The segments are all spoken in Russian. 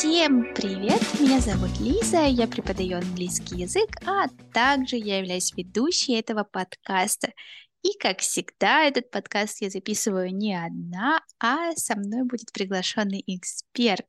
Всем привет! Меня зовут Лиза, я преподаю английский язык, а также я являюсь ведущей этого подкаста. И, как всегда, этот подкаст я записываю не одна, а со мной будет приглашенный эксперт.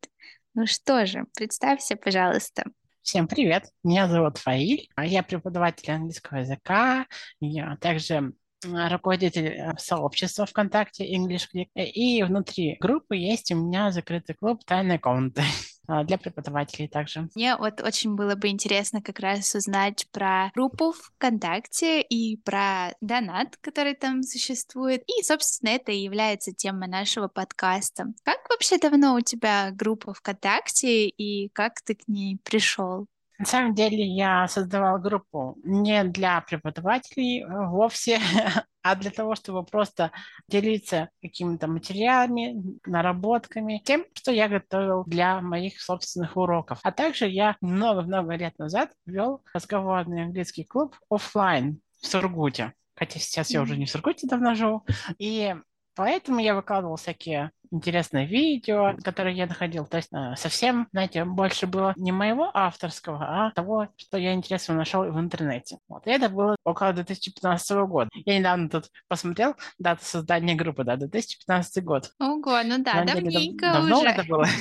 Ну что же, представься, пожалуйста. Всем привет, меня зовут Фаиль, а я преподаватель английского языка, я также руководитель э, сообщества ВКонтакте English Click. И внутри группы есть у меня закрытый клуб «Тайные комнаты» для преподавателей также. Мне вот очень было бы интересно как раз узнать про группу ВКонтакте и про донат, который там существует. И, собственно, это и является темой нашего подкаста. Как вообще давно у тебя группа ВКонтакте и как ты к ней пришел? На самом деле я создавал группу не для преподавателей э, вовсе, а для того, чтобы просто делиться какими-то материалами, наработками, тем, что я готовил для моих собственных уроков. А также я много-много лет назад вел разговорный английский клуб офлайн в Сургуте. Хотя сейчас я уже не в Сургуте давно живу. И Поэтому я выкладывал всякие интересные видео, которые я находил. То есть э, совсем, знаете, больше было не моего авторского, а того, что я интересно нашел в интернете. Вот. И это было около 2015 года. Я недавно тут посмотрел дату создания группы, да, 2015 год. Ого, ну да, давненько деле, дав- давно уже. это было.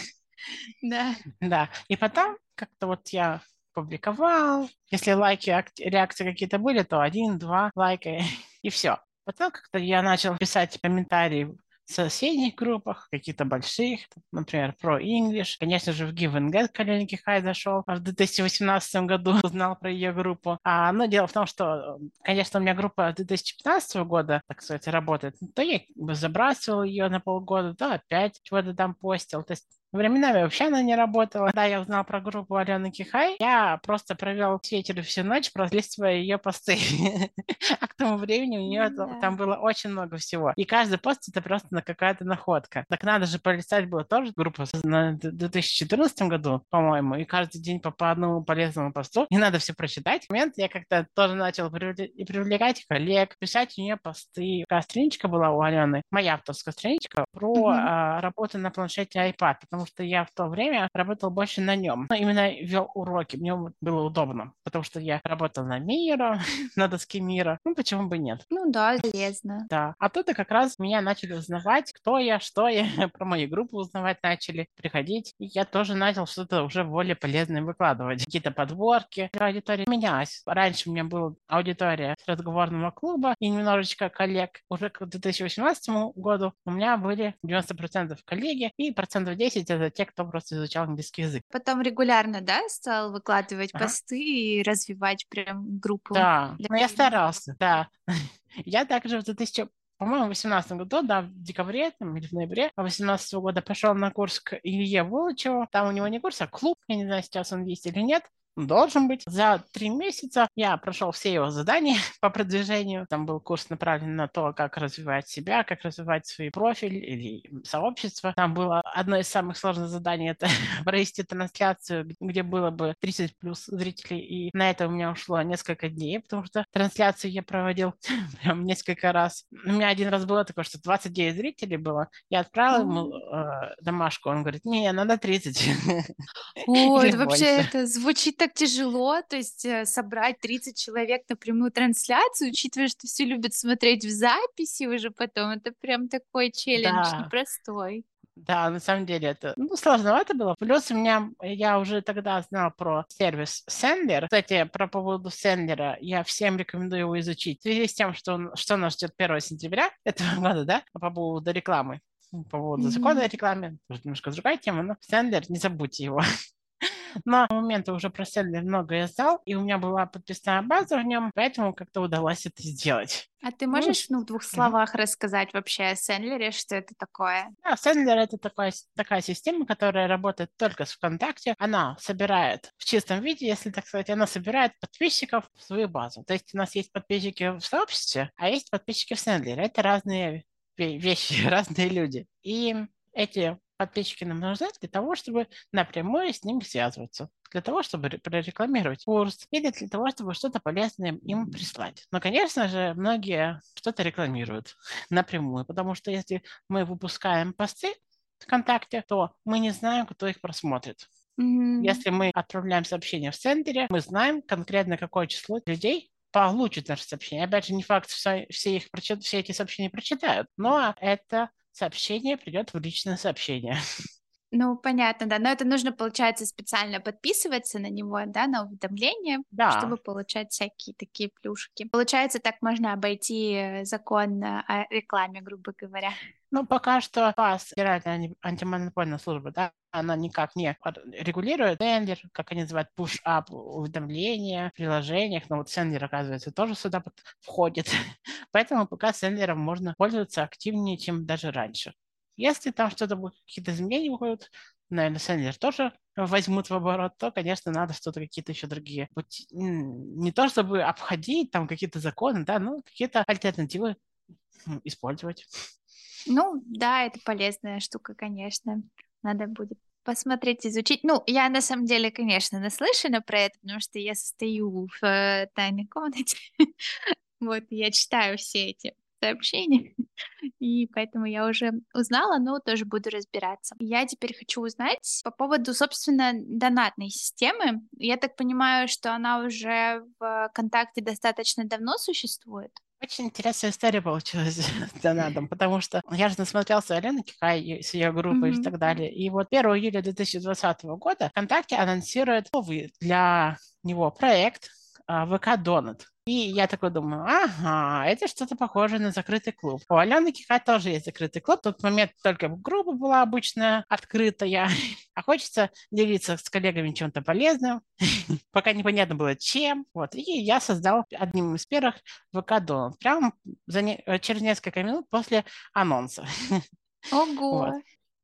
Да. Да. И потом как-то вот я публиковал. Если лайки, реакции какие-то были, то один, два лайка и все. Потом как-то я начал писать комментарии соседних группах, каких-то больших, например, про English. Конечно же, в Give and Get Калиники Хай зашел в 2018 году, узнал про ее группу. А, но дело в том, что, конечно, у меня группа 2015 года, так сказать, работает. То я забрасывал ее на полгода, то опять чего-то там постил. То есть Временами вообще она не работала. Да, я узнал про группу Алены Кихай. Я просто провел вечер всю ночь, пролистывая ее посты. а к тому времени у нее там было очень много всего. И каждый пост это просто какая-то находка. Так надо же полистать было тоже группу на 2014 году, по-моему, и каждый день по, по одному полезному посту. Не надо все прочитать. В момент я как-то тоже начал и привлекать коллег, писать у нее посты. Такая страничка была у Алены, моя авторская страничка, про mm-hmm. а, работу на планшете iPad, потому потому что я в то время работал больше на нем. Но именно вел уроки, мне было удобно, потому что я работал на Мира, на доске Мира. Ну, почему бы нет? Ну да, полезно. Да. А тут как раз меня начали узнавать, кто я, что я, про мою группу узнавать начали, приходить. И я тоже начал что-то уже более полезное выкладывать. Какие-то подборки. Аудитория менялась. Раньше у меня была аудитория с разговорного клуба и немножечко коллег. Уже к 2018 году у меня были 90% коллеги и процентов 10 это те, кто просто изучал английский язык. Потом регулярно, да, стал выкладывать ага. посты и развивать прям группу? Да, но я старался, да. Я также в 2000 по-моему, в 2018 году, да, в декабре там, или в ноябре 2018 года пошел на курс к Илье Волочеву. Там у него не курс, а клуб. Я не знаю, сейчас он есть или нет должен быть. За три месяца я прошел все его задания по продвижению. Там был курс направлен на то, как развивать себя, как развивать свой профиль или сообщество. Там было одно из самых сложных заданий — это провести трансляцию, где было бы 30 плюс зрителей. И на это у меня ушло несколько дней, потому что трансляцию я проводил прям несколько раз. У меня один раз было такое, что 29 зрителей было. Я отправил ему э, домашку, он говорит, не, надо 30. Ой, вообще это звучит так тяжело, то есть э, собрать 30 человек на прямую трансляцию, учитывая, что все любят смотреть в записи уже потом, это прям такой челлендж да. непростой. Да, на самом деле это ну, сложновато было. Плюс у меня, я уже тогда знал про сервис Sendler. Кстати, про поводу Sendler я всем рекомендую его изучить. В связи с тем, что, он, что нас ждет 1 сентября этого года, да, по поводу рекламы по поводу mm-hmm. закона о рекламе, немножко другая тема, но Sendler, не забудьте его. На моменты уже про Сендлер много я знал, и у меня была подписная база в нем, поэтому как-то удалось это сделать. А ты можешь, ну, ну в двух словах mm-hmm. рассказать вообще о Сендлере, что это такое? Да, Сендлер — это такая, такая система, которая работает только с ВКонтакте. Она собирает в чистом виде, если так сказать, она собирает подписчиков в свою базу. То есть у нас есть подписчики в сообществе, а есть подписчики в Сендлере. Это разные вещи, разные люди. И эти подписчики нам нужны для того, чтобы напрямую с ними связываться, для того, чтобы прорекламировать курс или для того, чтобы что-то полезное им прислать. Но, конечно же, многие что-то рекламируют напрямую, потому что если мы выпускаем посты ВКонтакте, то мы не знаем, кто их просмотрит. Мгм. Если мы отправляем сообщение в сендере, мы знаем конкретно, какое число людей получит наше сообщение. Опять же, не факт, что все, их все эти сообщения прочитают, но это сообщение придет в личное сообщение. Ну, понятно, да. Но это нужно, получается, специально подписываться на него, да, на уведомления, Да, чтобы получать всякие такие плюшки. Получается, так можно обойти закон о рекламе, грубо говоря. ну пока что ФАС, Федеральная антимонопольная служба, да, она никак не регулирует сендер, как они называют, push-up уведомления в приложениях, но вот сендер, оказывается, тоже сюда входит. Поэтому пока сендером можно пользоваться активнее, чем даже раньше. Если там что-то какие-то изменения будут, наверное, сендер тоже возьмут в оборот, то, конечно, надо что-то какие-то еще другие. Не то чтобы обходить там какие-то законы, да, но какие-то альтернативы использовать. Ну, да, это полезная штука, конечно. Надо будет посмотреть, изучить. Ну, я на самом деле, конечно, наслышана про это, потому что я состою в э, тайной комнате. Вот, я читаю все эти сообщения, и поэтому я уже узнала, но тоже буду разбираться. Я теперь хочу узнать по поводу, собственно, донатной системы. Я так понимаю, что она уже в ВКонтакте достаточно давно существует. Очень интересная история получилась с донатом, потому что я же насмотрелся Алены Кикай и с ее группой и Мгм. так далее. И вот 1 июля 2020 года ВКонтакте анонсирует новый для него проект а, ВК Донат. И я такой думаю, ага, это что-то похожее на закрытый клуб. У Алены Кикай тоже есть закрытый клуб. В тот момент только группа была обычная, открытая. А хочется делиться с коллегами чем-то полезным, пока непонятно было чем. Вот. И я создал одним из первых ВК Донат. Прямо не- э, через несколько минут после анонса. Ого! Вот.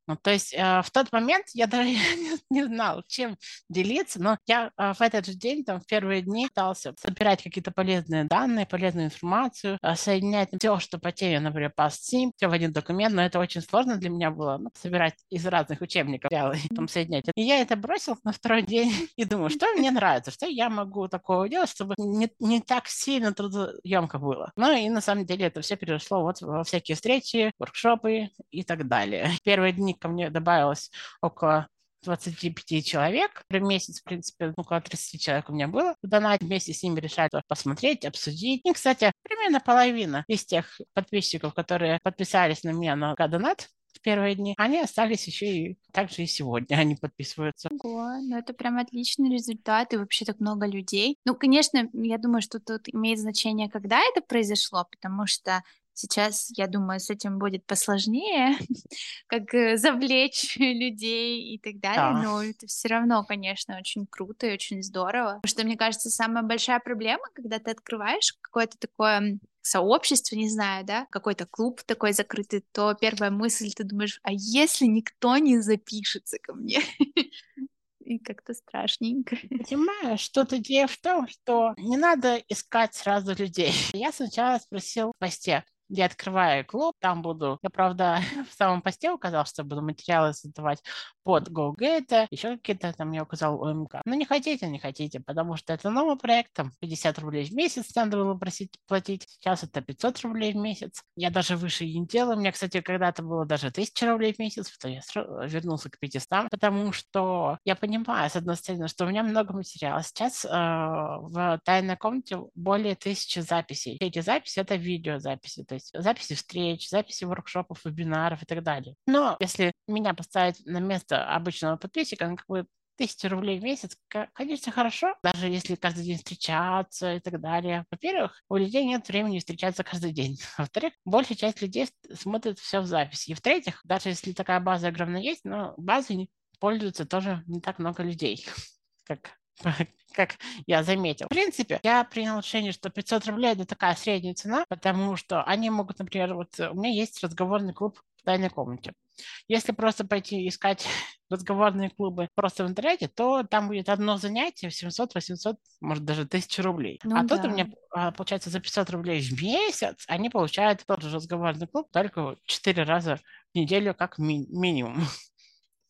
Ну, то есть э, в тот момент я даже не, не знал, чем делиться, но я э, в этот же день, там, в первые дни пытался собирать какие-то полезные данные, полезную информацию, э, соединять все, что по теме, например, по Steam, все в один документ, но это очень сложно для меня было, ну, собирать из разных учебников, и там соединять. И я это бросил на второй день и думаю, что мне нравится, что я могу такого делать, чтобы не, не так сильно трудоемко было. Ну и на самом деле это все перешло вот во всякие встречи, воркшопы и так далее. Первые дни ко мне добавилось около 25 человек. В месяц, в принципе, около 30 человек у меня было. В вместе с ними решали посмотреть, обсудить. И, кстати, примерно половина из тех подписчиков, которые подписались на меня на донат в первые дни, они остались еще и также и сегодня, они подписываются. Ого, ну это прям отличный результат, и вообще так много людей. Ну, конечно, я думаю, что тут имеет значение, когда это произошло, потому что сейчас, я думаю, с этим будет посложнее, как э, завлечь людей и так далее, Да. но это все равно, конечно, очень круто и очень здорово. Потому что, мне кажется, самая большая проблема, когда ты открываешь какое-то такое сообщество, не знаю, да, какой-то клуб такой закрытый, то первая мысль, ты думаешь, а если никто не запишется ко мне? И как-то страшненько. Понимаешь, тут идея в том, что не надо искать сразу людей. Я сначала спросил в посте, я открываю клуб, там буду. Я, правда, в самом посте указал, что буду материалы создавать под GoGate, еще какие-то там я указал ОМК. Но не хотите, не хотите, потому что это новый проект, там 50 рублей в месяц надо было просить платить. Сейчас это 500 рублей в месяц. Я даже выше не делаю. У меня, кстати, когда-то было даже 1000 рублей в месяц, потом я вернулся к 500, потому что я понимаю, с одной стороны, что у меня много материала. Сейчас э, в тайной комнате более тысячи записей. Эти записи — это видеозаписи, то есть записи встреч, записи воркшопов, вебинаров и так далее. Но если меня поставить на место обычного подписчика, ну, как бы тысяча рублей в месяц, конечно, хорошо, даже если каждый день встречаться и так далее. Во-первых, у людей нет времени встречаться каждый день. Во-вторых, большая часть людей смотрит все в записи. И в-третьих, даже если такая база огромная есть, но базой пользуются тоже не так много людей, как как я заметил. В принципе, я принял решение, что 500 рублей – это такая средняя цена, потому что они могут, например, вот у меня есть разговорный клуб в тайной комнате. Если просто пойти искать разговорные клубы просто в интернете, то там будет одно занятие в 700, 800, может даже 1000 рублей. Ну а тут да. у меня, а, получается, за 500 рублей в месяц они получают тот же разговорный клуб, только 4 раза в неделю как ми- минимум.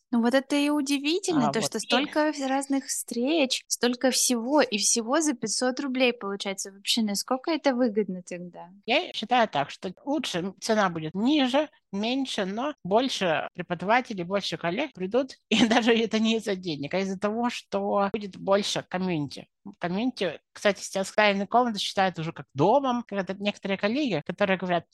Ну вот это и удивительно, А, то, вот. что столько разных встреч, столько всего, и всего за 500 рублей получается. Вообще, насколько это выгодно тогда? я считаю так, что лучше цена будет ниже, меньше, но больше преподавателей, больше коллег придут, и даже это не из-за денег, а из-за того, что будет больше комьюнити. Комьюнити, кстати, сейчас тайные комнаты считают уже как домом, когда некоторые коллеги, которые говорят,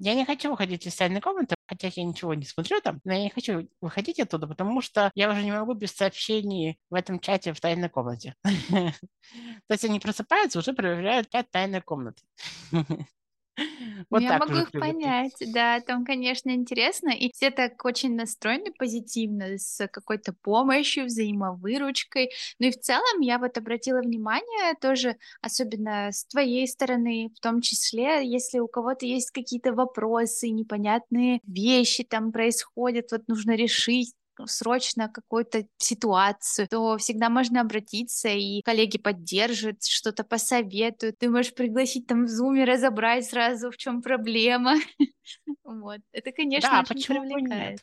я не хочу выходить из тайной комнаты, хотя я ничего не смотрю там, но я не хочу выходить оттуда, потому что я уже не могу без сообщений в этом чате в тайной комнате. То есть они просыпаются, уже проверяют чат тайной комнаты. Ну, Вот я могу их понять, да, там, конечно, интересно, и все так очень настроены позитивно, с какой-то помощью, взаимовыручкой. Ну и в целом я вот обратила внимание тоже, особенно с твоей стороны, в том числе, если у кого-то есть какие-то вопросы, непонятные вещи там происходят, вот нужно решить, срочно какую-то ситуацию, то всегда можно обратиться, и коллеги поддержат, что-то посоветуют. Ты можешь пригласить там в зуме, разобрать сразу, в чем проблема. Вот. Это, конечно, Да, очень привлекает. нет?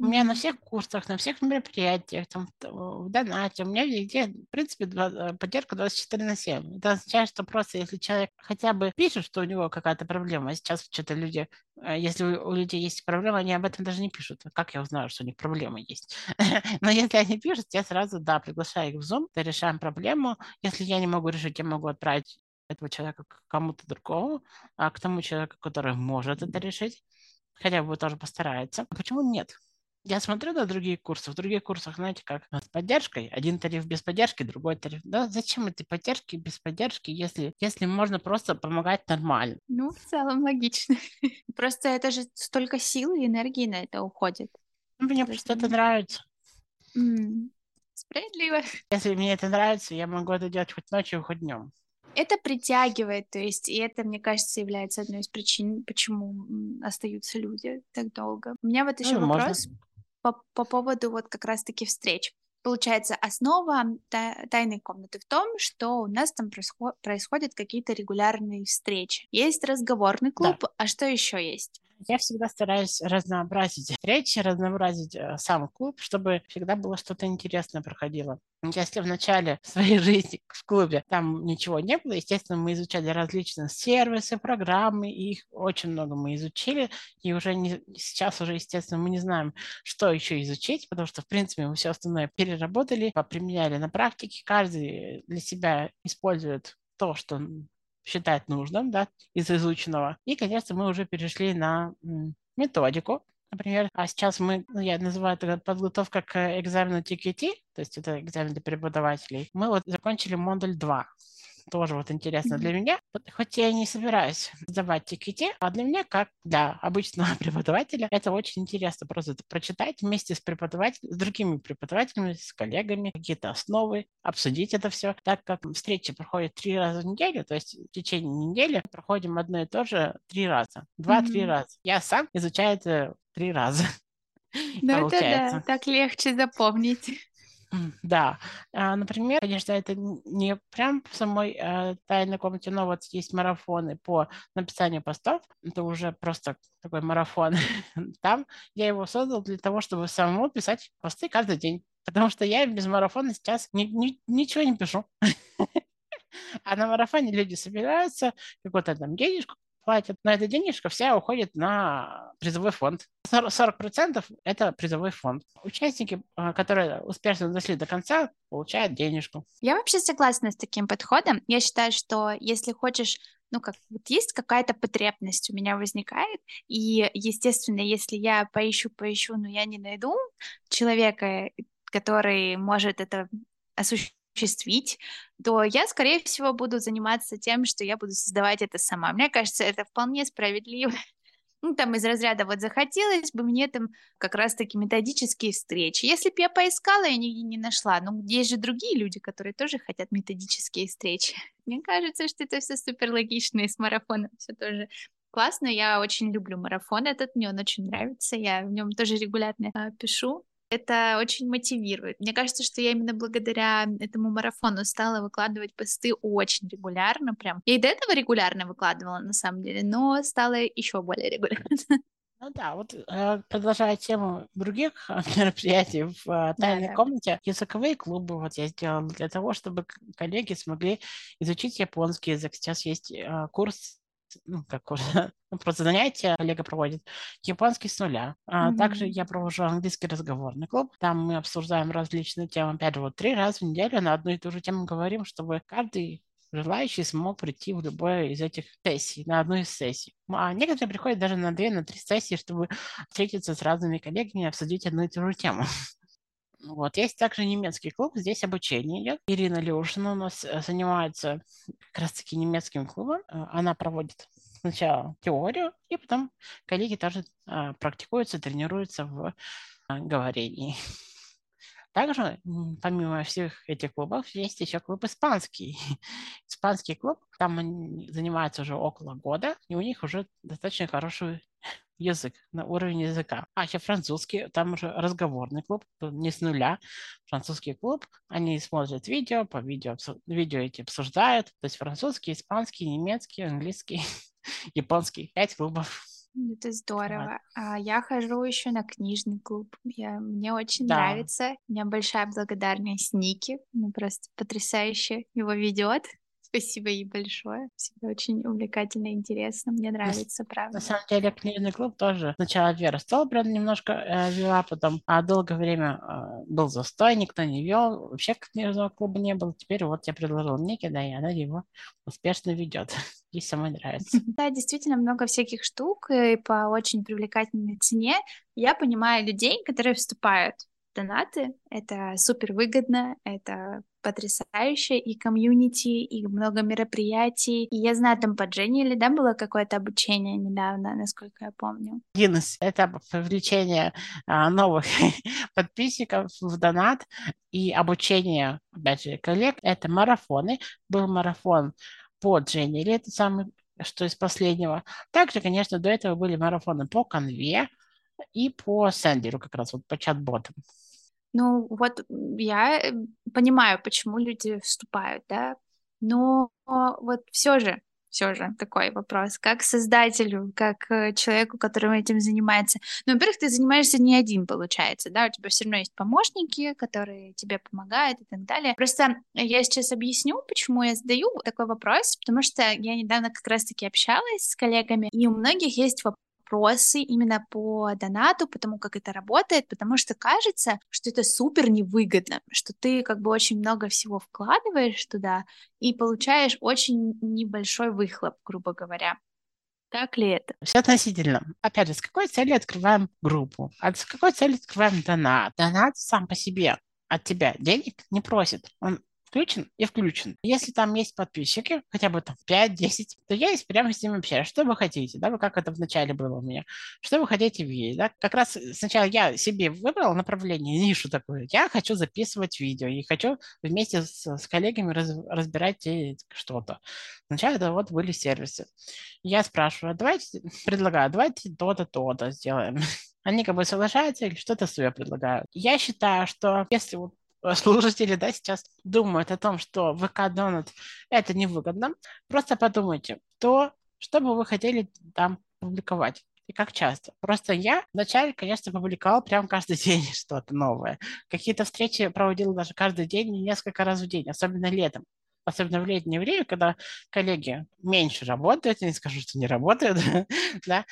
У меня на всех курсах, на всех мероприятиях, там, в донате, у меня везде, в принципе, э, поддержка 24 на 7. Это означает, что просто если человек хотя бы пишет, что у него какая-то проблема, а сейчас что-то люди, э, если у людей есть проблема, они об этом даже не пишут. Как я узнаю, что у них проблема есть? Но если они пишут, я сразу, да, приглашаю их в Zoom, решаем проблему. Если я не могу решить, я могу отправить этого человека к кому-то другому, а к тому человеку, который может это решить, хотя бы тоже постарается. А Почему нет? Я смотрю на другие курсы. В других курсах, знаете, как с поддержкой. Один тариф без поддержки, другой тариф. Да, зачем эти поддержки без поддержки, если, если можно просто помогать нормально? Ну, в целом логично. Просто это же столько сил и энергии на это уходит. Ну, Мне просто это нравится. Справедливо. Если мне это нравится, я могу это делать хоть ночью, хоть днем. Это притягивает, то есть, и это, мне кажется, является одной из причин, почему остаются люди так долго. У меня вот еще Ну, можно. По, по поводу вот как раз-таки встреч. Получается, основа та- тайной комнаты в том, что у нас там происхо- происходят какие-то регулярные встречи. Есть разговорный Да. клуб, а что еще есть? Я всегда стараюсь разнообразить встречи, разнообразить э, сам клуб, чтобы всегда было что-то интересное проходило. Если в начале своей жизни в клубе там ничего не было, естественно, мы изучали различные сервисы, программы, и их очень много мы изучили, и уже не, сейчас уже, естественно, мы не знаем, что еще изучить, потому что, в принципе, мы все остальное переработали, поприменяли на практике, каждый для себя использует то, что он считает нужным, да, из изученного. И, конечно, мы уже перешли на методику, например. А сейчас мы, ну, я называю это подготовка к экзамену TQT, то есть это экзамен для преподавателей. Мы вот закончили модуль 2 тоже вот интересно для меня. Хоть я и не собираюсь сдавать TQT, а для меня, как для обычного преподавателя, это очень интересно просто это прочитать вместе с преподавателем, с другими преподавателями, с коллегами, какие-то основы, обсудить это все. Так как встречи проходят три раза в неделю, то есть в течение недели проходим одно и то же три раза, два-три Мгм. раза. Я сам изучаю это три раза, Ну, это да, так легче запомнить. Да, А, например, конечно, это не прям в самой э, тайной комнате, но вот есть марафоны по написанию постов, это уже просто такой марафон. Там я его создал для того, чтобы самому писать посты каждый день, потому что я без марафона сейчас ни- ни- ничего не пишу. А на марафоне люди собираются, какую-то там денежку платят, но эта денежка вся уходит на призовой фонд. 40%, 40% это призовой фонд. Участники, а, которые успешно дошли до конца, получают денежку. Я вообще согласна с таким подходом. Я считаю, что если хочешь, ну как, вот есть какая-то потребность у меня возникает, и, естественно, если я поищу, поищу, но я не найду человека, который может это осуществить, то я, скорее всего, буду заниматься тем, что я буду создавать это сама. Мне кажется, это вполне справедливо. Ну, там из разряда вот захотелось бы мне там как раз-таки методические встречи. Если бы я поискала, я нигде не нашла. Ну, есть же другие люди, которые тоже хотят методические встречи. Мне кажется, что это все супер логично, и с марафоном все тоже классно. Я очень люблю марафон этот, мне он очень нравится. Я в нем тоже регулярно а, пишу. Это очень мотивирует. Мне кажется, что я именно благодаря этому марафону стала выкладывать посты очень регулярно, прям. Я и до этого регулярно выкладывала, на самом деле, но стала еще более регулярно. Ну да, вот э, продолжая тему других мероприятий в э, тайной да, да. комнате, языковые клубы вот я сделала для того, чтобы коллеги смогли изучить японский язык. Сейчас есть э, курс ну, как уже, ну, просто занятия коллега проводит, японский с нуля. А mm-hmm. Также я провожу английский разговорный клуб. Там мы обсуждаем различные темы. Опять же, вот три раза в неделю на одну и ту же тему говорим, чтобы каждый желающий смог прийти в любой из этих сессий, на одну из сессий. А некоторые приходят даже на две, на три сессии, чтобы встретиться с разными коллегами и обсудить одну и ту же тему. Вот. Есть также немецкий клуб, здесь обучение идет. Ирина Леушина у нас э, занимается как раз-таки немецким клубом. Э, она проводит сначала теорию, и потом коллеги тоже а, практикуются, тренируются в а, говорении. Также, помимо всех этих клубов, есть еще клуб испанский. Испанский клуб, там они занимаются уже около года, и у них уже достаточно хороший язык, на уровень языка. А еще французский, там уже разговорный клуб, не с нуля. Французский клуб, они смотрят видео, по видео, видео эти обсуждают. То есть французский, испанский, немецкий, английский, японский. Пять клубов. Это здорово. А я хожу еще на книжный клуб. Я, мне очень да. нравится. У меня большая благодарность Нике. Она просто потрясающе его ведет. Спасибо ей большое. Всегда очень увлекательно и интересно. Мне нравится, правда. На самом деле, книжный клуб тоже. Сначала Вера Столбран немножко э, вела, потом а долгое время э, был застой, никто не вел. Вообще книжного клуба не было. Теперь вот я предложил Нике, да, и она его успешно ведет. Ей самой нравится. Да, действительно много всяких штук и по очень привлекательной цене. Я понимаю людей, которые вступают донаты. Это супер выгодно, это потрясающе, и комьюнити, и много мероприятий. И я знаю, там по Дженни или да, было какое-то обучение недавно, насколько я помню. Один из этапов привлечения а, новых подписчиков в донат и обучение, опять же, коллег, это марафоны. Был марафон по Дженни, или это самый что из последнего. Также, конечно, до этого были марафоны по конве и по сендеру, как раз вот по чат-ботам. Ну, вот я э, понимаю, почему люди вступают, да, но вот все же, все же такой вопрос, как создателю, как э, человеку, который этим занимается. Ну, во-первых, ты занимаешься не один, получается, да, у тебя все равно есть помощники, которые тебе помогают и так далее. Просто я сейчас объясню, почему я задаю такой вопрос, потому что я недавно как раз-таки общалась с коллегами, и у многих есть вопрос вопросы именно по донату, потому как это работает, потому что кажется, что это супер невыгодно, что ты как бы очень много всего вкладываешь туда и получаешь очень небольшой выхлоп, грубо говоря. Так ли это? Все относительно. Опять же, с какой целью открываем группу? А с какой целью открываем донат? Донат сам по себе от тебя денег не просит. Он включен и включен. Если там есть подписчики, хотя бы там 5-10, то я есть прямо с ними общаюсь. Что вы хотите, да, как это вначале было у меня. Что вы хотите видеть, да? Как раз сначала я себе выбрал направление, нишу такую. Я хочу записывать видео и хочу вместе с, с коллегами раз, разбирать что-то. Сначала это вот были сервисы. Я спрашиваю, давайте, предлагаю, давайте то-то, то-то сделаем они как бы соглашаются или что-то свое предлагают. Я считаю, что если вот слушатели, да, сейчас думают о том, что ВК Донат это невыгодно, просто подумайте, то, что бы вы хотели там публиковать и как часто. Просто я вначале, конечно, публиковал прям каждый день что-то новое. Какие-то встречи проводил даже каждый день несколько раз в день, особенно летом особенно в летнее время, когда коллеги меньше работают, я не скажу, что не работают, да,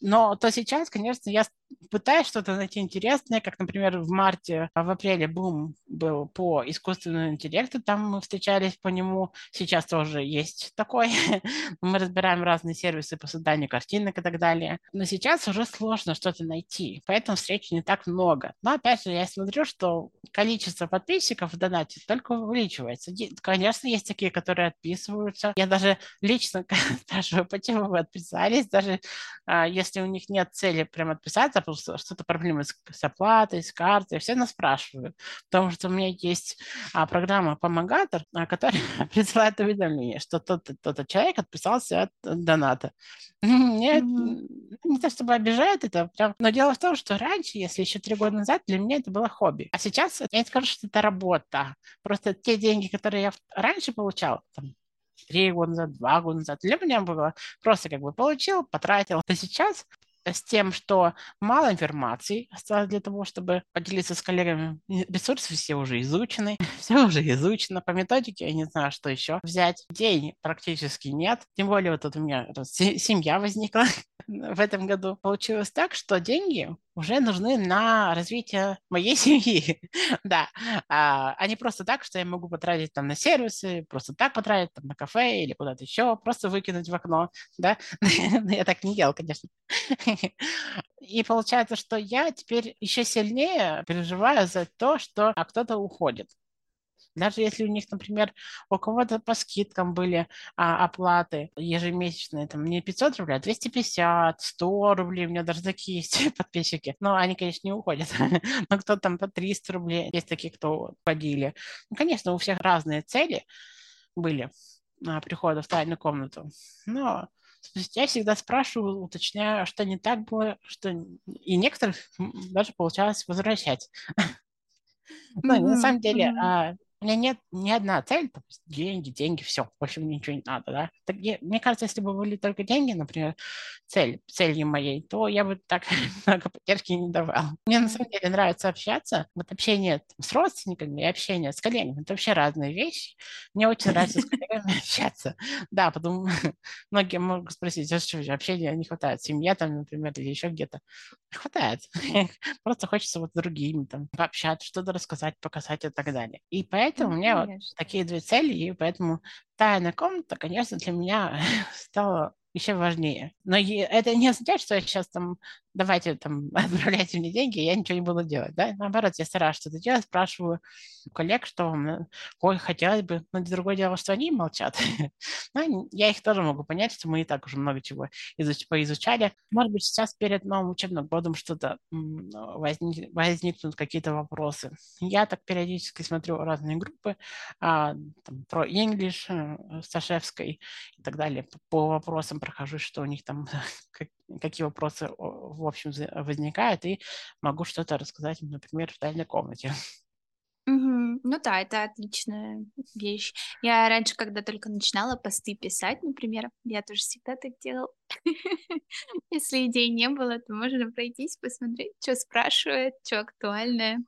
но то сейчас, конечно, я пытаюсь что-то найти интересное, как, например, в марте, в апреле бум был по искусственному интеллекту, там мы встречались по нему, сейчас тоже есть такой, мы разбираем разные сервисы по созданию картинок и так далее, но сейчас уже сложно что-то найти, поэтому встреч не так много. Но опять же, я смотрю, что количество подписчиков в донате только увеличивается. Конечно, есть такие, которые отписываются. Я даже лично спрашиваю, почему вы отписались, даже а, если у них нет цели прям отписаться, что-то проблемы с, с оплатой, с картой, все нас спрашивают. Потому что у меня есть а, программа Помогатор, а, которая присылает уведомление, что тот-то тот человек отписался от доната. Мне mm-hmm. не то чтобы обижает это, прям... но дело в том, что раньше, если еще три года назад, для меня это было хобби. А сейчас я не скажу, что это работа. Просто те деньги, которые я раньше получал, там, три года назад, два года назад, для меня было просто как бы получил, потратил. А сейчас с тем, что мало информации осталось для того, чтобы поделиться с коллегами. Ресурсы все уже изучены, все уже изучено. По методике я не знаю, что еще взять. День практически нет. Тем более вот тут у меня семья возникла в этом году. Получилось так, что деньги уже нужны на развитие моей семьи. да, а, а не просто так, что я могу потратить там на сервисы, просто так потратить там на кафе или куда-то еще, просто выкинуть в окно, да. я так не делал, конечно. И получается, что я теперь еще сильнее переживаю за то, что а кто-то уходит. Даже если у них, например, у кого-то по скидкам были а, оплаты ежемесячные, там не 500 рублей, а 250, 100 рублей, у меня даже такие есть подписчики. Но они, конечно, не уходят. Но кто там по 300 рублей, есть такие, кто ходили. Ну, конечно, у всех разные цели были а, прихода в тайную комнату. Но я всегда спрашиваю, уточняю, что не так было, что и некоторых даже получалось возвращать. Но на самом деле у меня нет ни одна цель, есть деньги, деньги, все, больше мне ничего не надо, да. Так, я, мне кажется, если бы были только деньги, например, цель, целью моей, то я бы так много поддержки не давал. Мне на самом деле нравится общаться, вот общение с родственниками и общение с коллегами, это вообще разные вещи. Мне очень нравится с коллегами общаться. Да, потому многие могут спросить, а что, общения не хватает, семья там, например, или еще где-то. Хватает. Просто хочется вот с другими там пообщаться, что-то рассказать, показать и так далее. И поэтому Поэтому у меня вот такие две цели, и поэтому тайная комната, конечно, для меня стала еще важнее. Но это не означает, что я сейчас там, давайте там, отправляйте мне деньги, я ничего не буду делать, да? Наоборот, я стараюсь что-то делать, спрашиваю коллег, что вам хотелось бы, но другое дело, что они молчат. но я их тоже могу понять, что мы и так уже много чего изуч- поизучали. Может быть, сейчас перед новым учебным годом что-то возник, возникнут какие-то вопросы. Я так периодически смотрю разные группы а, там, про English э, Сташевской и так далее по вопросам прохожусь, что у них там, какие вопросы в общем возникают, и могу что-то рассказать, например, в тайной комнате. Угу. Ну да, это отличная вещь. Я раньше, когда только начинала посты писать, например, я тоже всегда так делала. Если идей не было, то можно пройтись, посмотреть, что спрашивают, что актуальное.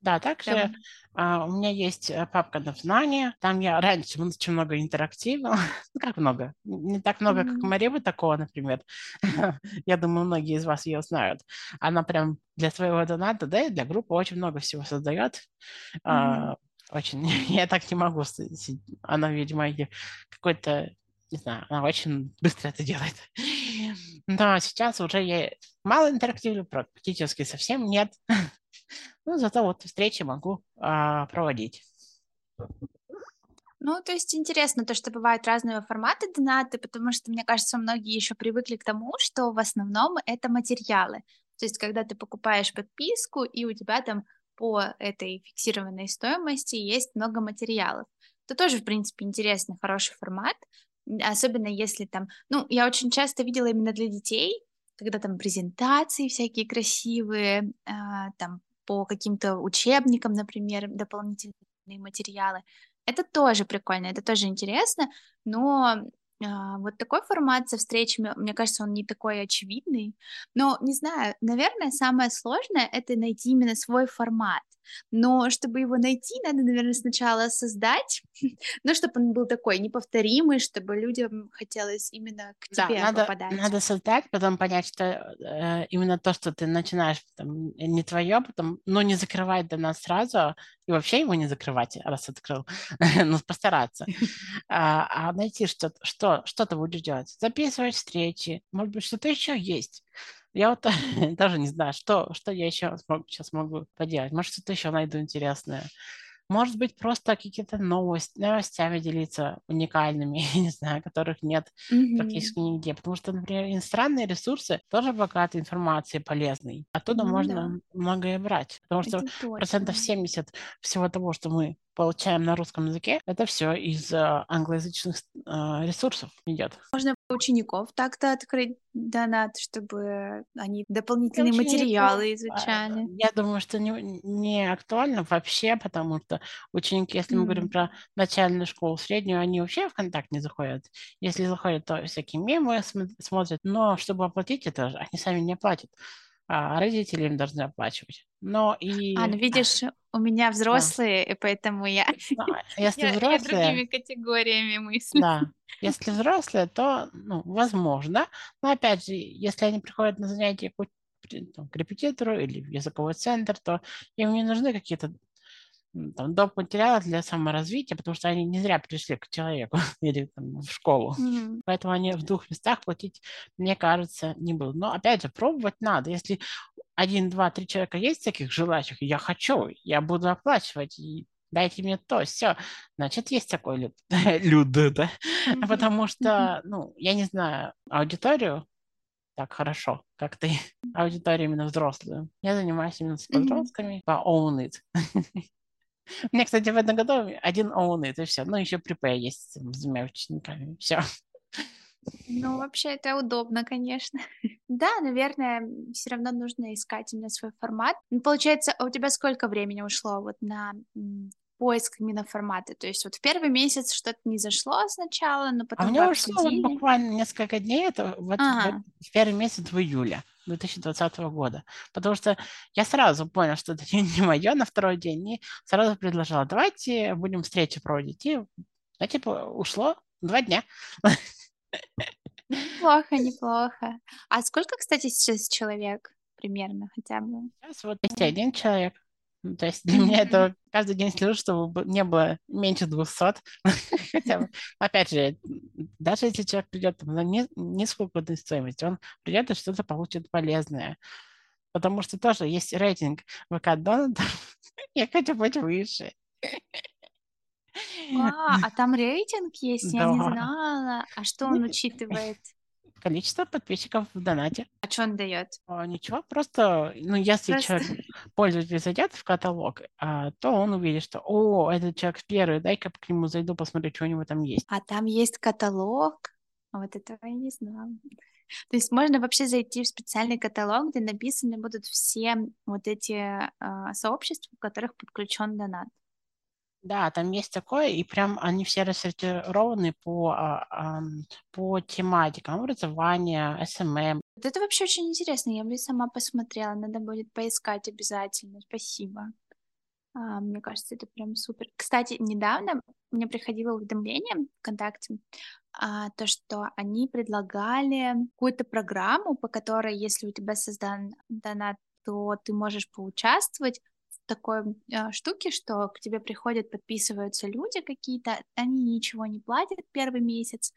Да, также Прям... а, у меня есть э, папка на знания. Там я раньше очень много интерактива. ну, как много? Не так много, mm-hmm. как Марева такого, например. я думаю, многие из вас ее знают. Она прям для своего доната, да, и для группы очень много всего создает. Mm-hmm. А, очень. я так не могу. Она, видимо, какой-то не знаю, она очень быстро это делает. Но сейчас уже я мало интерактивно, практически совсем нет. Ну, зато вот встречи могу а, проводить. Ну, то есть интересно то, что бывают разные форматы донаты, потому что, мне кажется, многие еще привыкли к тому, что в основном это материалы. То есть, когда ты покупаешь подписку, и у тебя там по этой фиксированной стоимости есть много материалов. Это тоже, в принципе, интересный, хороший формат, особенно если там, ну, я очень часто видела именно для детей, когда там презентации всякие красивые, э, там по каким-то учебникам, например, дополнительные материалы. Это тоже прикольно, это тоже интересно, но а, вот такой формат со встречами, мне кажется, он не такой очевидный. Но, не знаю, наверное, самое сложное — это найти именно свой формат. Но чтобы его найти, надо, наверное, сначала создать, ну, чтобы он был такой неповторимый, чтобы людям хотелось именно к тебе да, надо, попадать. надо создать, потом понять, что э, именно то, что ты начинаешь, там, не твое, потом, ну, не закрывать до нас сразу, и вообще его не закрывать, раз открыл, ну, постараться. А, а найти что-то, что, что ты будешь делать. Записывать встречи, может быть, что-то еще есть. Я вот даже не знаю, что, что я еще сейчас могу поделать. Может, что-то еще найду интересное. Может быть, просто какие-то новости, новостями делиться уникальными, я не знаю, которых нет mm-hmm. практически нигде. Потому что, например, иностранные ресурсы тоже богаты информацией полезной. Оттуда mm-hmm, можно да. многое брать. Потому что это процентов 70 всего того, что мы получаем на русском языке, это все из э, англоязычных э, ресурсов идет. Можно учеников так-то открыть донат, чтобы они дополнительные материалы изучали? Я думаю, что не, не актуально вообще, потому что ученики, если мы говорим про начальную школу, среднюю, они вообще в контакт не заходят. Если заходят, то всякие мемы смотрят, но чтобы оплатить это, они сами не оплатят а родители им должны оплачивать. Но и... А, ну видишь, у меня взрослые, да. и поэтому я... Да, если я, взрослые... я другими категориями мыслю. Да, если взрослые, то, ну, возможно. Но опять же, если они приходят на занятия там, к репетитору или в языковой центр, то им не нужны какие-то там, доп. материалы для саморазвития, потому что они не зря пришли к человеку или там, в школу. Mm-hmm. Поэтому они в двух местах платить, мне кажется, не будут. Но опять же, пробовать надо. Если один, два, три человека есть таких желающих, я хочу, я буду оплачивать, и дайте мне то, все. Значит, есть такой люд, люд да? Mm-hmm. Потому что, ну, я не знаю, аудиторию так хорошо, как ты, аудиторию именно взрослую. Я занимаюсь именно с подростками mm-hmm. по Own It. Мне, кстати, в этом году один оун, это все. Ну, еще припэ есть с двумя учениками. Все. Ну, вообще, это удобно, конечно. да, наверное, все равно нужно искать именно свой формат. Ну, получается, а у тебя сколько времени ушло вот на поиск именно формата? То есть вот в первый месяц что-то не зашло сначала, но потом А у меня ушло вот буквально несколько дней, это вот ага. в первый месяц в июле. 2020 года. Потому что я сразу понял, что это не мое на второй день, и сразу предложила, давайте будем встречи проводить. И, ну, типа, ушло два дня. Неплохо, неплохо. А сколько, кстати, сейчас человек примерно хотя бы? Сейчас вот есть один человек. Ну, то есть для меня это каждый день слежу, чтобы не было меньше 200. Хотя бы, опять же, даже если человек придет на низкую стоимость, он придет и что-то получит полезное. Потому что тоже есть рейтинг ВК Дональда. Я хочу быть выше. А, а там рейтинг есть? Я не знала. А что он учитывает? количество подписчиков в донате. А что он дает? А, ничего, просто, ну, если просто... человек, пользователь зайдет в каталог, а, то он увидит, что, о, этот человек первый, дай-ка к нему зайду, посмотрю, что у него там есть. А там есть каталог? Вот этого я не знала. То есть можно вообще зайти в специальный каталог, где написаны будут все вот эти э, сообщества, в которых подключен донат. Да, там есть такое, и прям они все рассортированы по, а, по тематикам образования, SMM. Вот это вообще очень интересно, я бы сама посмотрела, надо будет поискать обязательно, спасибо. А, мне кажется, это прям супер. Кстати, недавно мне приходило уведомление ВКонтакте, а, то, что они предлагали какую-то программу, по которой, если у тебя создан донат, то ты можешь поучаствовать такой э, штуки, что к тебе приходят, подписываются люди какие-то, они ничего не платят первый месяц,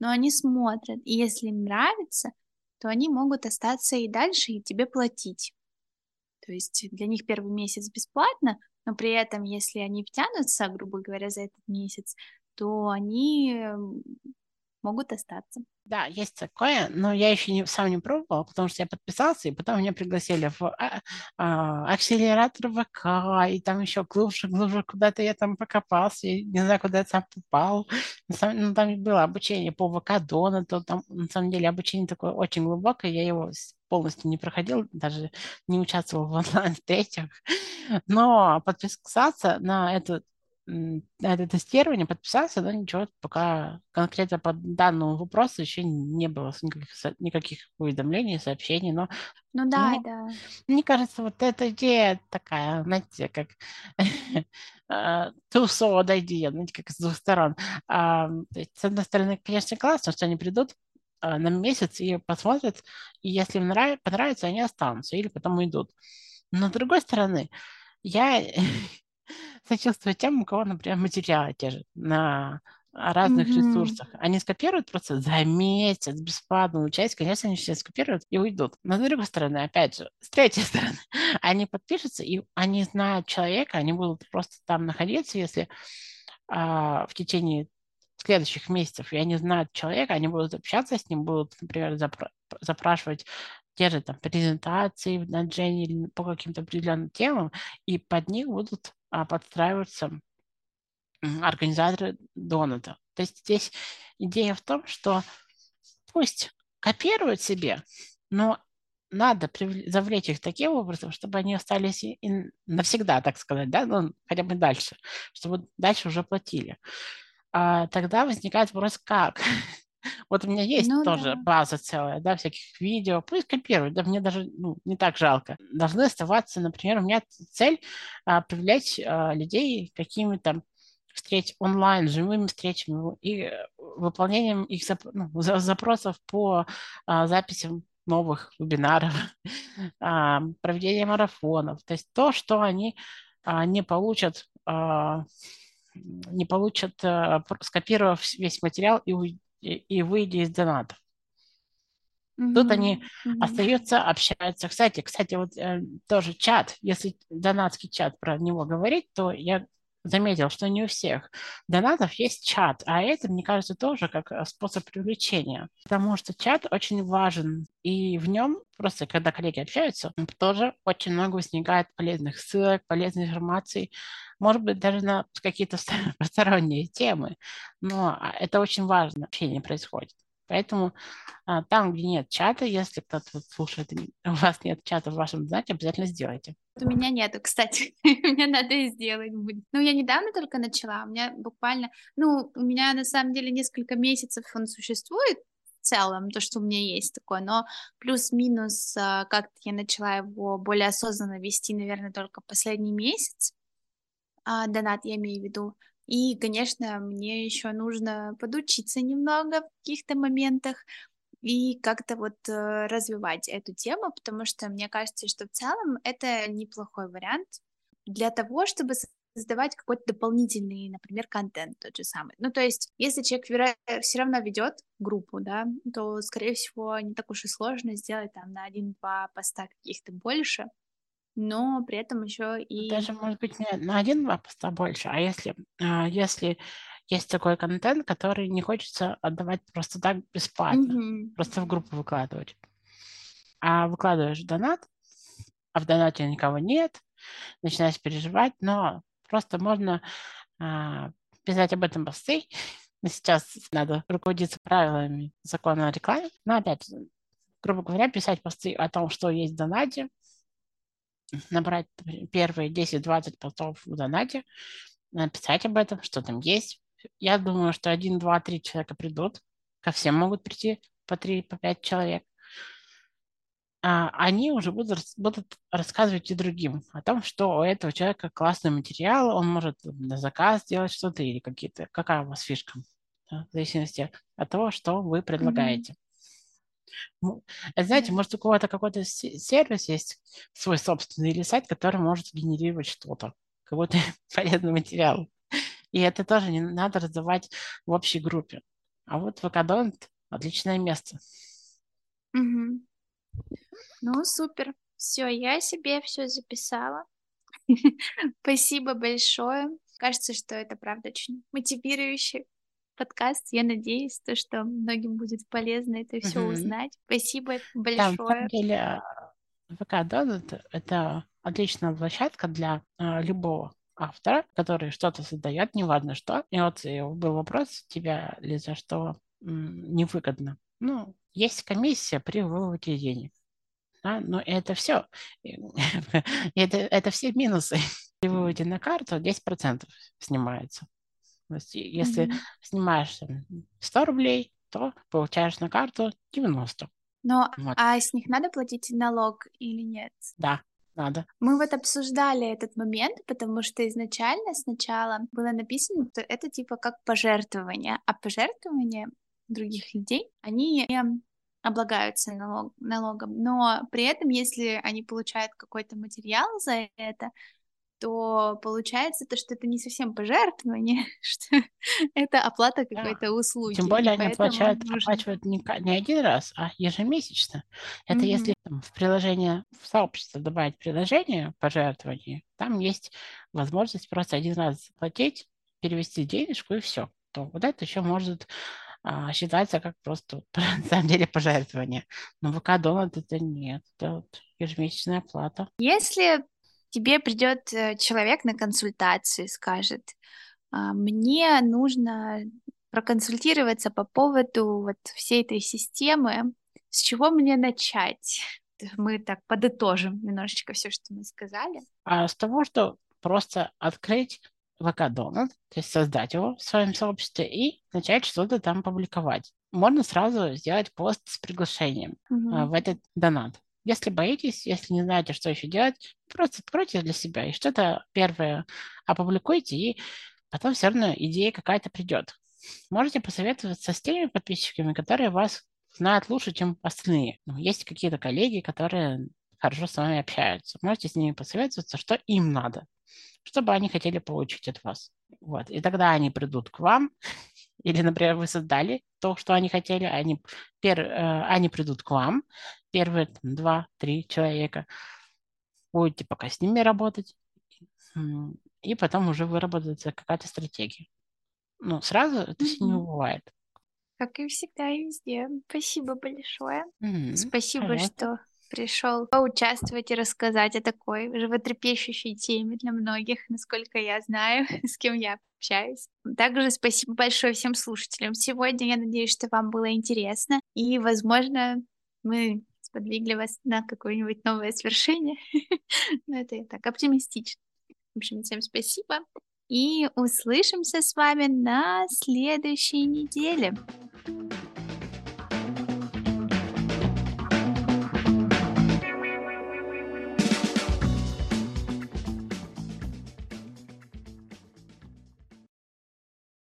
но они смотрят, и если им нравится, то они могут остаться и дальше и тебе платить. То есть для них первый месяц бесплатно, но при этом, если они втянутся, грубо говоря, за этот месяц, то они могут остаться. Да, есть такое, но я еще не, сам не пробовал, потому что я подписался, и потом меня пригласили в а, а, акселератор ВК, и там еще глубже, глубже куда-то я там покопался, я не знаю, куда я сам попал. Ну, там было обучение по ВК Дона, то там на самом деле обучение такое очень глубокое, я его полностью не проходил, даже не участвовал в онлайн-встречах, но подписаться на этот на это тестирование, подписался, но ничего пока конкретно по данному вопросу еще не было никаких, никаких уведомлений, сообщений, но ну да, мне, да. Мне кажется, вот эта идея такая, знаете, как тусо идея, знаете, как с двух сторон. А, с одной стороны, конечно, классно, что они придут а, на месяц и посмотрят, и если им нрав... понравится, они останутся или потом уйдут. Но с другой стороны, я сочувствую тем, у кого, например, материалы те же на разных mm-hmm. ресурсах. Они скопируют просто за месяц бесплатную часть, конечно, они все скопируют и уйдут. Но с другой стороны, опять же, с третьей стороны, они подпишутся, и они знают человека, они будут просто там находиться, если а, в течение следующих месяцев, и они знают человека, они будут общаться с ним, будут, например, запра- запрашивать те же там презентации на Дженни или по каким-то определенным темам, и под них будут подстраиваются организаторы доната. То есть здесь идея в том, что пусть копируют себе, но надо завлечь их таким образом, чтобы они остались и навсегда, так сказать, да, ну, хотя бы дальше, чтобы дальше уже платили. А тогда возникает вопрос, как? Вот у меня есть ну, тоже да. база целая, да, всяких видео, пусть копируют, да, мне даже ну, не так жалко. Должны оставаться, например, у меня цель а, привлечь а, людей какими-то встреч онлайн, живыми встречами и выполнением их зап ну, запросов по а, записям новых вебинаров, а, проведение марафонов. То есть то, что они а, не получат, а, не получат, а, скопировав весь материал и, и, и выйдя из донатов. Mm-hmm. Тут они mm-hmm. остаются, общаются. Кстати, кстати, вот э, тоже чат, если донатский чат про него говорить, то я заметил, что не у всех донатов есть чат, а это, мне кажется, тоже как э, способ привлечения, потому что чат очень важен, и в нем просто, когда коллеги общаются, тоже очень много возникает полезных ссылок, полезной информации, может быть, даже на какие-то посторонние темы, но а, это очень важно, общение происходит. Поэтому а, там, где нет чата, если кто-то слушает, у вас нет чата в вашем знате, обязательно сделайте. У меня нету, кстати. Мне надо и сделать будет. Ну, я недавно только начала. У меня буквально... Ну, у меня на самом деле несколько месяцев он существует, в целом, то, что у меня есть такое, но плюс-минус а, как-то я начала его более осознанно вести, наверное, только последний месяц. А, донат я имею в виду. И, конечно, мне еще нужно подучиться немного в каких-то моментах и как-то вот э, развивать эту тему, потому что мне кажется, что в целом это неплохой вариант для того, чтобы создавать какой-то дополнительный, например, контент тот же самый. Ну, то есть, если человек все равно ведет группу, да, то, скорее всего, не так уж и сложно сделать там на один-два поста каких-то больше, но при этом еще и... Даже, может быть, не на один-два поста больше, а если, а, если есть такой контент, который не хочется отдавать просто так бесплатно, mm-hmm. просто в группу выкладывать. А выкладываешь донат, а в донате никого нет, начинаешь переживать, но просто можно а, писать об этом посты. Сейчас надо руководиться правилами закона о рекламе. Но опять, грубо говоря, писать посты о том, что есть в донате, набрать первые 10-20 постов в донате, написать об этом, что там есть. Я думаю, что один, два, три человека придут. Ко всем могут прийти по три, по пять человек. А они уже будут, будут рассказывать и другим о том, что у этого человека классный материал, он может на заказ сделать что-то или какие-то, какая у вас фишка, да, в зависимости от того, что вы предлагаете. Mm-hmm. Знаете, может, у кого-то какой-то сервис есть свой собственный или сайт, который может генерировать что-то, какой-то полезный материал. И это тоже не надо раздавать в общей группе. А вот Вакадонт – отличное место. Угу. Ну, супер. Все, я себе все записала. Спасибо большое. Кажется, что это правда очень мотивирующе подкаст. Я надеюсь, то, что многим будет полезно это все угу. узнать. Спасибо большое. Да, на самом деле, ВК Донат — это отличная площадка для э, любого автора, который что-то создает, неважно что. И вот и был вопрос у тебя, Лиза, что невыгодно. Ну, есть комиссия при выводе денег. Да? Но это все. это, это все минусы. При выводе на карту 10% снимается. То есть, если mm-hmm. снимаешь 100 рублей, то получаешь на карту 90. Но вот. а с них надо платить налог или нет? Да, надо. Мы вот обсуждали этот момент, потому что изначально сначала было написано, что это типа как пожертвование, а пожертвования других людей, они облагаются налог, налогом, но при этом, если они получают какой-то материал за это, то получается то, что это не совсем пожертвование, что это оплата какой-то услуги. Тем более они оплачивают, нужно... оплачивают не, не один раз, а ежемесячно. Это mm-hmm. если там, в приложение, в сообщество добавить приложение пожертвования, там есть возможность просто один раз заплатить, перевести денежку и все. То вот это еще может а, считаться как просто на самом деле пожертвование. Но ВК Донат это нет, это вот ежемесячная оплата. Если тебе придет э, человек на консультацию и скажет, «А, мне нужно проконсультироваться по поводу вот всей этой системы. С чего мне начать? Мы так подытожим немножечко все, что мы сказали. А с того, что просто открыть ВК Донат, то есть создать его в своем сообществе и начать что-то там публиковать. Можно сразу сделать пост с приглашением mm-hmm. в этот донат. Если боитесь, если не знаете, что еще делать, просто откройте для себя и что-то первое опубликуйте, и потом все равно идея какая-то придет. Можете посоветоваться с теми подписчиками, которые вас знают лучше, чем остальные. Ну, есть какие-то коллеги, которые хорошо с вами общаются. Можете с ними посоветоваться, что им надо, что бы они хотели получить от вас. Вот. И тогда они придут к вам, или, например, вы создали то, что они хотели, они, пер, э, они придут к вам, первые два-три человека, будете пока с ними работать, и потом уже выработается какая-то стратегия. Ну, сразу это mm-hmm. все не бывает. Как и всегда и везде. Спасибо большое. Mm-hmm. Спасибо, Понятно. что пришел поучаствовать и рассказать о такой животрепещущей теме для многих, насколько я знаю, с кем я общаюсь. Также спасибо большое всем слушателям. Сегодня я надеюсь, что вам было интересно, и, возможно, мы сподвигли вас на какое-нибудь новое свершение. Но это я так оптимистично. В общем, всем спасибо. И услышимся с вами на следующей неделе.